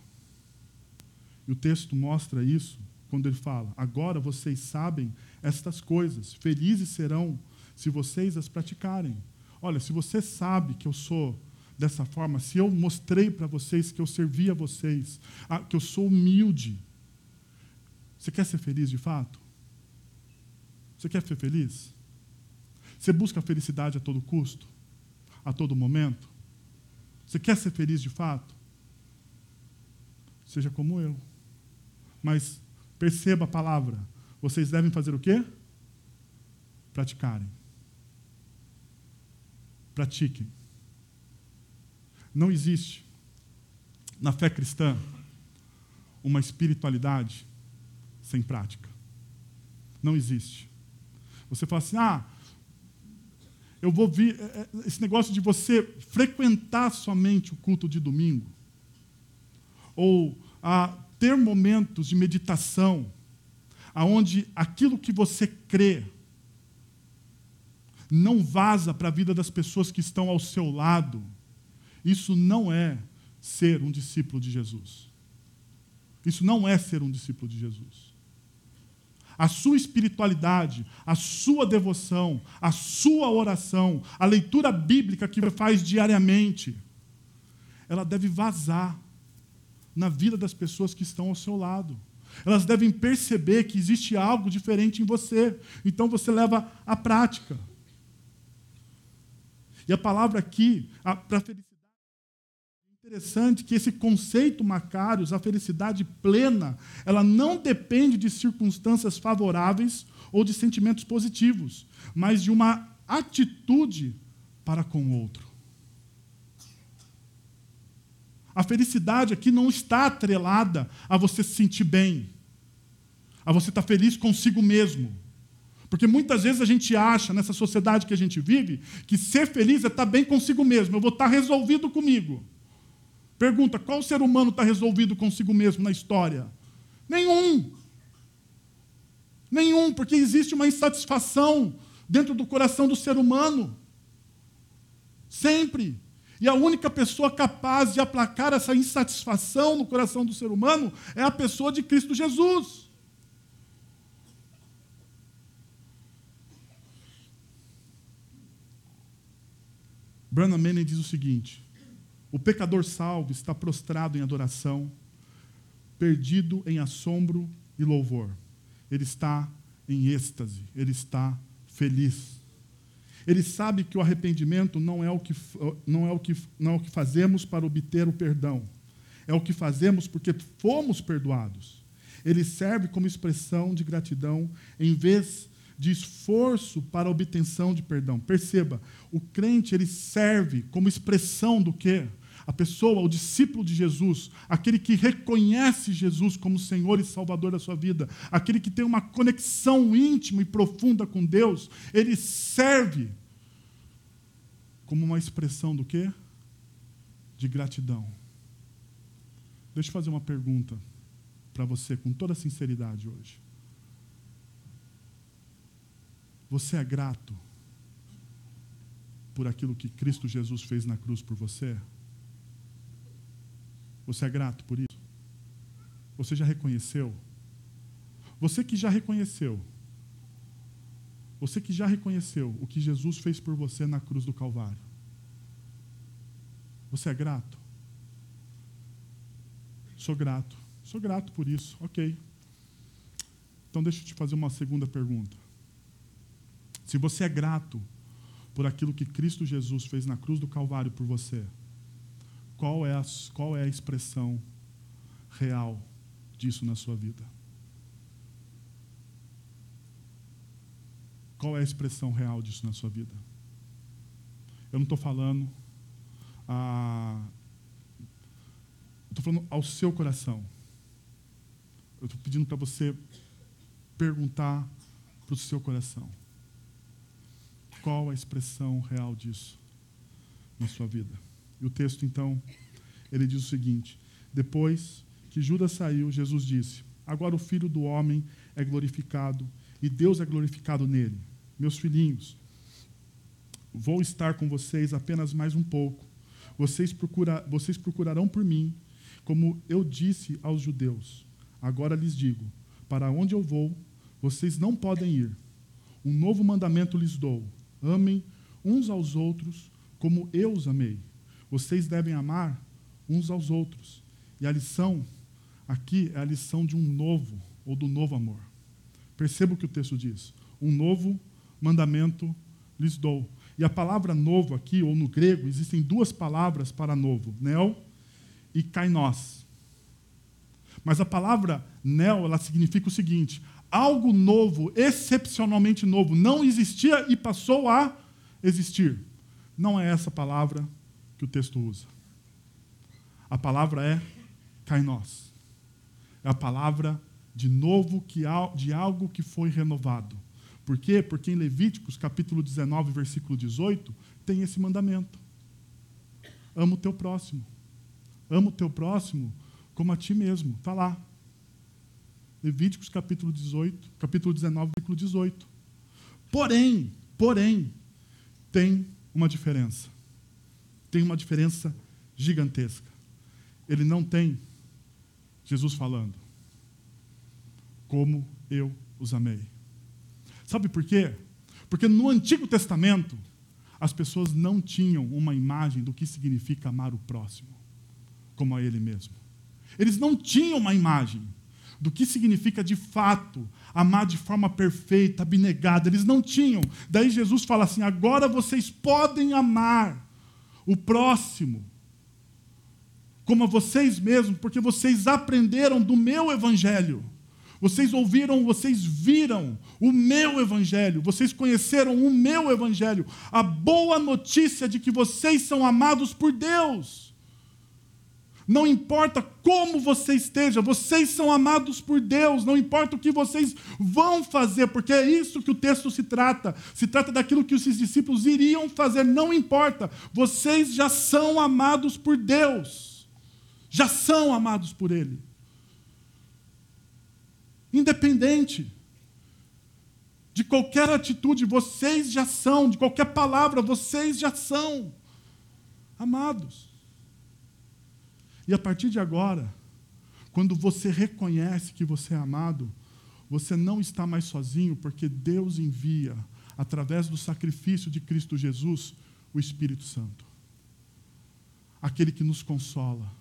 E o texto mostra isso quando ele fala: Agora vocês sabem estas coisas, felizes serão se vocês as praticarem. Olha, se você sabe que eu sou dessa forma, se eu mostrei para vocês que eu servi a vocês, que eu sou humilde, você quer ser feliz de fato? Você quer ser feliz? Você busca a felicidade a todo custo? A todo momento? Você quer ser feliz de fato? Seja como eu. Mas perceba a palavra. Vocês devem fazer o quê? Praticarem. Pratiquem. Não existe na fé cristã uma espiritualidade sem prática. Não existe. Você fala assim: ah, eu vou vir. É, é, esse negócio de você frequentar somente o culto de domingo, ou a ter momentos de meditação, aonde aquilo que você crê não vaza para a vida das pessoas que estão ao seu lado, isso não é ser um discípulo de Jesus. Isso não é ser um discípulo de Jesus. A sua espiritualidade, a sua devoção, a sua oração, a leitura bíblica que você faz diariamente, ela deve vazar na vida das pessoas que estão ao seu lado. Elas devem perceber que existe algo diferente em você. Então você leva à prática. E a palavra aqui, para felicidade, interessante que esse conceito Macários, a felicidade plena, ela não depende de circunstâncias favoráveis ou de sentimentos positivos, mas de uma atitude para com o outro. A felicidade aqui não está atrelada a você se sentir bem, a você estar feliz consigo mesmo. Porque muitas vezes a gente acha, nessa sociedade que a gente vive, que ser feliz é estar bem consigo mesmo, eu vou estar resolvido comigo. Pergunta: qual ser humano está resolvido consigo mesmo na história? Nenhum. Nenhum, porque existe uma insatisfação dentro do coração do ser humano. Sempre. E a única pessoa capaz de aplacar essa insatisfação no coração do ser humano é a pessoa de Cristo Jesus. Branham Manning diz o seguinte: o pecador salvo está prostrado em adoração, perdido em assombro e louvor. Ele está em êxtase, ele está feliz. Ele sabe que o arrependimento não é o que, não é o que, não é o que fazemos para obter o perdão, é o que fazemos porque fomos perdoados. Ele serve como expressão de gratidão em vez de esforço para a obtenção de perdão. Perceba, o crente ele serve como expressão do quê? A pessoa, o discípulo de Jesus, aquele que reconhece Jesus como Senhor e Salvador da sua vida, aquele que tem uma conexão íntima e profunda com Deus, ele serve como uma expressão do quê? De gratidão. Deixa eu fazer uma pergunta para você com toda sinceridade hoje. Você é grato por aquilo que Cristo Jesus fez na cruz por você? Você é grato por isso? Você já reconheceu? Você que já reconheceu, você que já reconheceu o que Jesus fez por você na cruz do Calvário, você é grato? Sou grato. Sou grato por isso, ok. Então deixa eu te fazer uma segunda pergunta. Se você é grato por aquilo que Cristo Jesus fez na cruz do Calvário por você, qual é a, qual é a expressão real disso na sua vida? Qual é a expressão real disso na sua vida? Eu não estou falando a. Estou falando ao seu coração. Eu estou pedindo para você perguntar para o seu coração. Qual a expressão real disso na sua vida? E o texto, então, ele diz o seguinte: Depois que Judas saiu, Jesus disse: Agora o filho do homem é glorificado e Deus é glorificado nele. Meus filhinhos, vou estar com vocês apenas mais um pouco. vocês, procura, vocês procurarão por mim, como eu disse aos judeus. Agora lhes digo: para onde eu vou, vocês não podem ir. Um novo mandamento lhes dou: amem uns aos outros como eu os amei. Vocês devem amar uns aos outros. E a lição aqui é a lição de um novo ou do novo amor. Perceba o que o texto diz: um novo mandamento lhes dou. E a palavra novo aqui, ou no grego, existem duas palavras para novo: neo e kainos. Mas a palavra neo, ela significa o seguinte: algo novo, excepcionalmente novo, não existia e passou a existir. Não é essa palavra que o texto usa. A palavra é kainos. É a palavra de novo que de algo que foi renovado. Por quê? Porque em Levíticos, capítulo 19, versículo 18, tem esse mandamento. Ama o teu próximo. Ama o teu próximo como a ti mesmo. Está lá. Levíticos capítulo 18, capítulo 19, versículo 18. Porém, porém, tem uma diferença. Tem uma diferença gigantesca. Ele não tem Jesus falando, como eu os amei. Sabe por quê? Porque no Antigo Testamento, as pessoas não tinham uma imagem do que significa amar o próximo, como a ele mesmo. Eles não tinham uma imagem do que significa de fato amar de forma perfeita, abnegada. Eles não tinham. Daí Jesus fala assim: agora vocês podem amar o próximo como a vocês mesmos, porque vocês aprenderam do meu evangelho. Vocês ouviram, vocês viram o meu evangelho, vocês conheceram o meu evangelho, a boa notícia de que vocês são amados por Deus. Não importa como você esteja, vocês são amados por Deus, não importa o que vocês vão fazer, porque é isso que o texto se trata. Se trata daquilo que os discípulos iriam fazer, não importa, vocês já são amados por Deus, já são amados por Ele independente de qualquer atitude, vocês já são, de qualquer palavra, vocês já são amados. E a partir de agora, quando você reconhece que você é amado, você não está mais sozinho, porque Deus envia, através do sacrifício de Cristo Jesus, o Espírito Santo. Aquele que nos consola,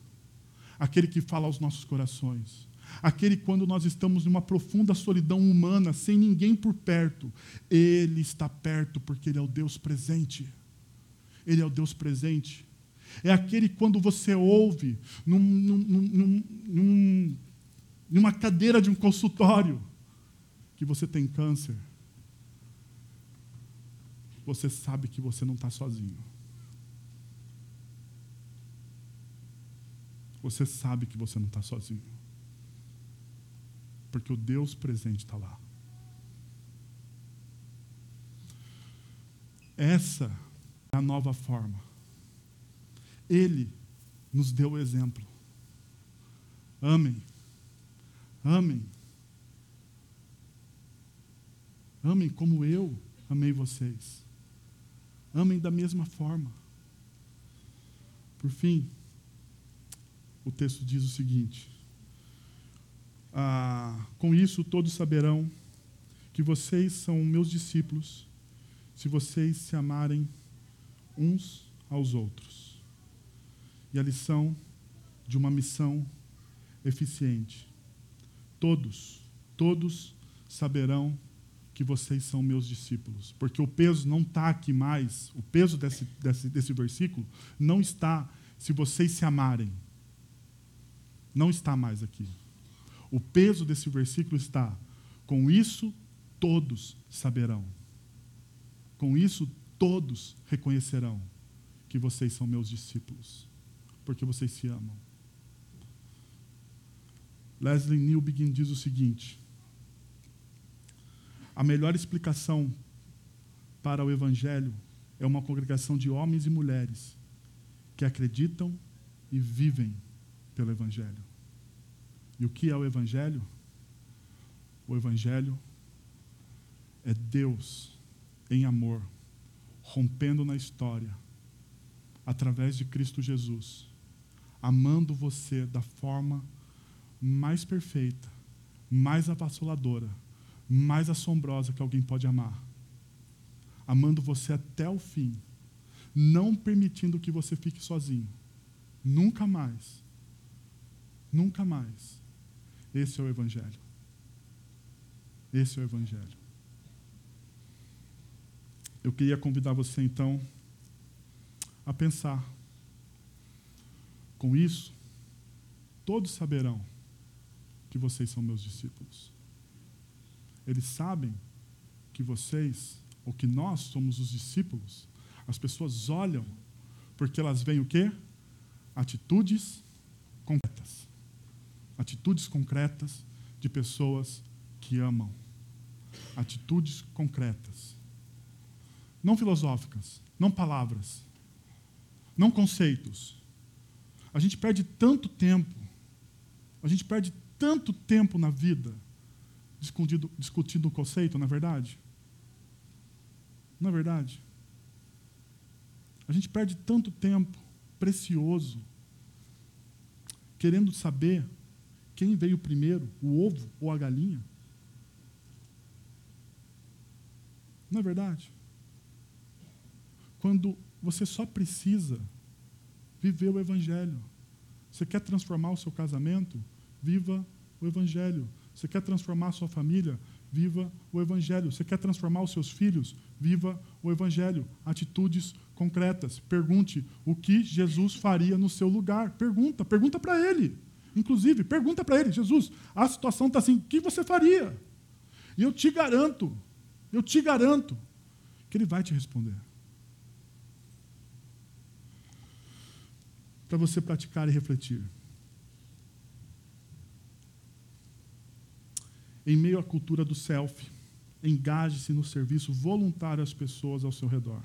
aquele que fala aos nossos corações, aquele quando nós estamos numa profunda solidão humana, sem ninguém por perto, Ele está perto porque Ele é o Deus presente. Ele é o Deus presente. É aquele quando você ouve num, num, num, numa cadeira de um consultório que você tem câncer. Você sabe que você não está sozinho. Você sabe que você não está sozinho porque o Deus presente está lá. Essa é a nova forma. Ele nos deu o exemplo. Amem. Amem. Amem como eu amei vocês. Amem da mesma forma. Por fim, o texto diz o seguinte: ah, com isso, todos saberão que vocês são meus discípulos se vocês se amarem uns aos outros. E a lição de uma missão eficiente. Todos, todos saberão que vocês são meus discípulos. Porque o peso não está aqui mais, o peso desse, desse, desse versículo não está se vocês se amarem. Não está mais aqui. O peso desse versículo está: com isso todos saberão. Com isso todos reconhecerão que vocês são meus discípulos, porque vocês se amam. Leslie Newbegin diz o seguinte: a melhor explicação para o Evangelho é uma congregação de homens e mulheres que acreditam e vivem pelo Evangelho. E o que é o Evangelho? O Evangelho é Deus em amor, rompendo na história através de Cristo Jesus, amando você da forma mais perfeita, mais avassaladora, mais assombrosa que alguém pode amar. Amando você até o fim, não permitindo que você fique sozinho. Nunca mais. Nunca mais. Esse é o Evangelho. Esse é o Evangelho. Eu queria convidar você, então, a pensar. Com isso, todos saberão que vocês são meus discípulos. Eles sabem que vocês, ou que nós somos os discípulos. As pessoas olham porque elas veem o quê? Atitudes concretas. Atitudes concretas de pessoas que amam. Atitudes concretas. Não filosóficas, não palavras, não conceitos. A gente perde tanto tempo, a gente perde tanto tempo na vida discutindo, discutindo o conceito, na é verdade? Não é verdade? A gente perde tanto tempo precioso querendo saber quem veio primeiro, o ovo ou a galinha. Não é verdade? Quando você só precisa viver o Evangelho. Você quer transformar o seu casamento? Viva o Evangelho. Você quer transformar a sua família? Viva o Evangelho. Você quer transformar os seus filhos? Viva o Evangelho. Atitudes concretas. Pergunte o que Jesus faria no seu lugar. Pergunta, pergunta para ele. Inclusive, pergunta para ele: Jesus, a situação está assim, o que você faria? E eu te garanto, eu te garanto, que ele vai te responder. Para você praticar e refletir. Em meio à cultura do self, engaje-se no serviço voluntário às pessoas ao seu redor,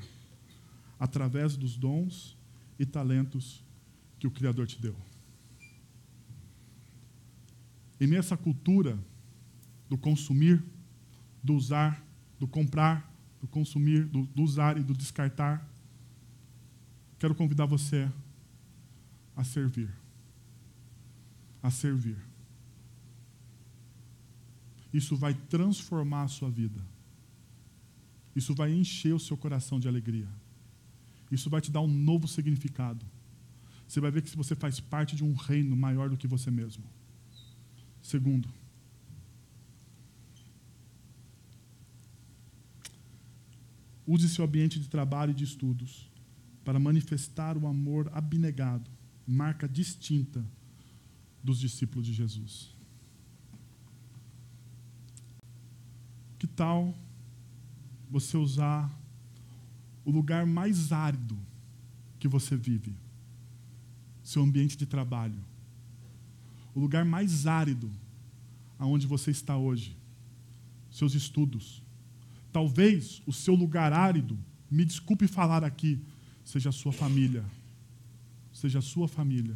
através dos dons e talentos que o Criador te deu. Em meio a essa cultura do consumir, do usar, do comprar, do consumir, do, do usar e do descartar, quero convidar você a servir. A servir. Isso vai transformar a sua vida. Isso vai encher o seu coração de alegria. Isso vai te dar um novo significado. Você vai ver que você faz parte de um reino maior do que você mesmo. Segundo, use seu ambiente de trabalho e de estudos para manifestar o amor abnegado, marca distinta dos discípulos de Jesus. Que tal você usar o lugar mais árido que você vive, seu ambiente de trabalho, o lugar mais árido aonde você está hoje, seus estudos. Talvez o seu lugar árido, me desculpe falar aqui, seja a sua família. Seja a sua família.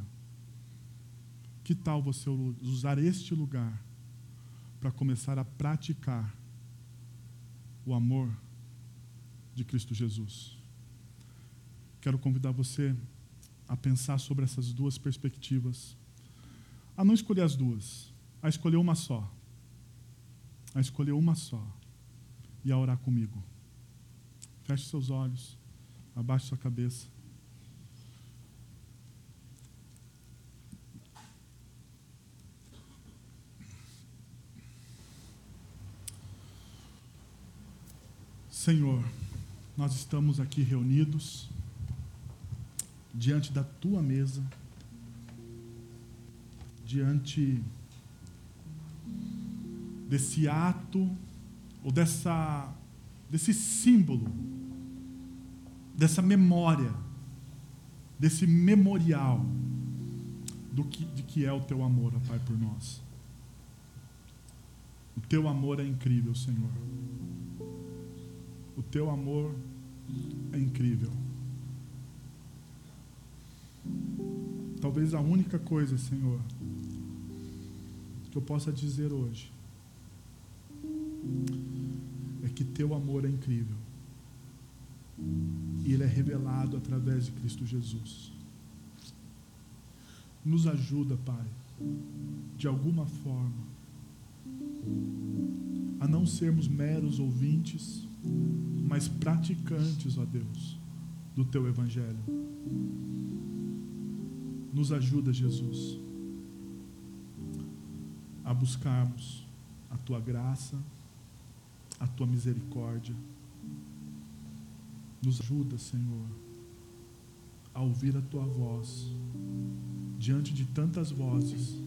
Que tal você usar este lugar para começar a praticar o amor de Cristo Jesus. Quero convidar você a pensar sobre essas duas perspectivas. A não escolher as duas, a escolher uma só. A escolher uma só. E a orar comigo. Feche seus olhos, abaixe sua cabeça. Senhor, nós estamos aqui reunidos diante da tua mesa, diante desse ato ou dessa desse símbolo, dessa memória, desse memorial do que, de que é o teu amor, Pai, por nós. O teu amor é incrível, Senhor. O teu amor é incrível. Talvez a única coisa, Senhor, que eu possa dizer hoje é que teu amor é incrível. e ele é revelado através de Cristo Jesus. Nos ajuda, Pai, de alguma forma, a não sermos meros ouvintes, mas praticantes, ó Deus, do teu Evangelho. Nos ajuda, Jesus, a buscarmos a tua graça, a tua misericórdia. Nos ajuda, Senhor, a ouvir a tua voz diante de tantas vozes.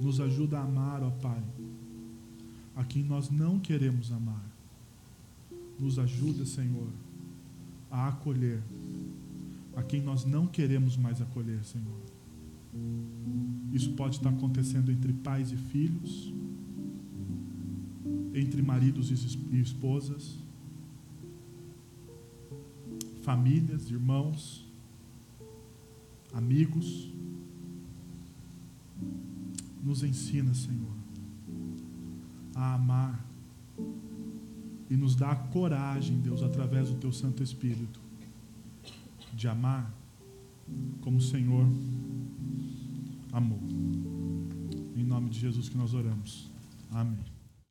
Nos ajuda a amar, ó Pai, a quem nós não queremos amar. Nos ajuda, Senhor, a acolher a quem nós não queremos mais acolher, Senhor. Isso pode estar acontecendo entre pais e filhos, entre maridos e esposas, famílias, irmãos, amigos. Nos ensina, Senhor, a amar e nos dá a coragem, Deus, através do Teu Santo Espírito, de amar como o Senhor amor. Em nome de Jesus que nós oramos. Amém.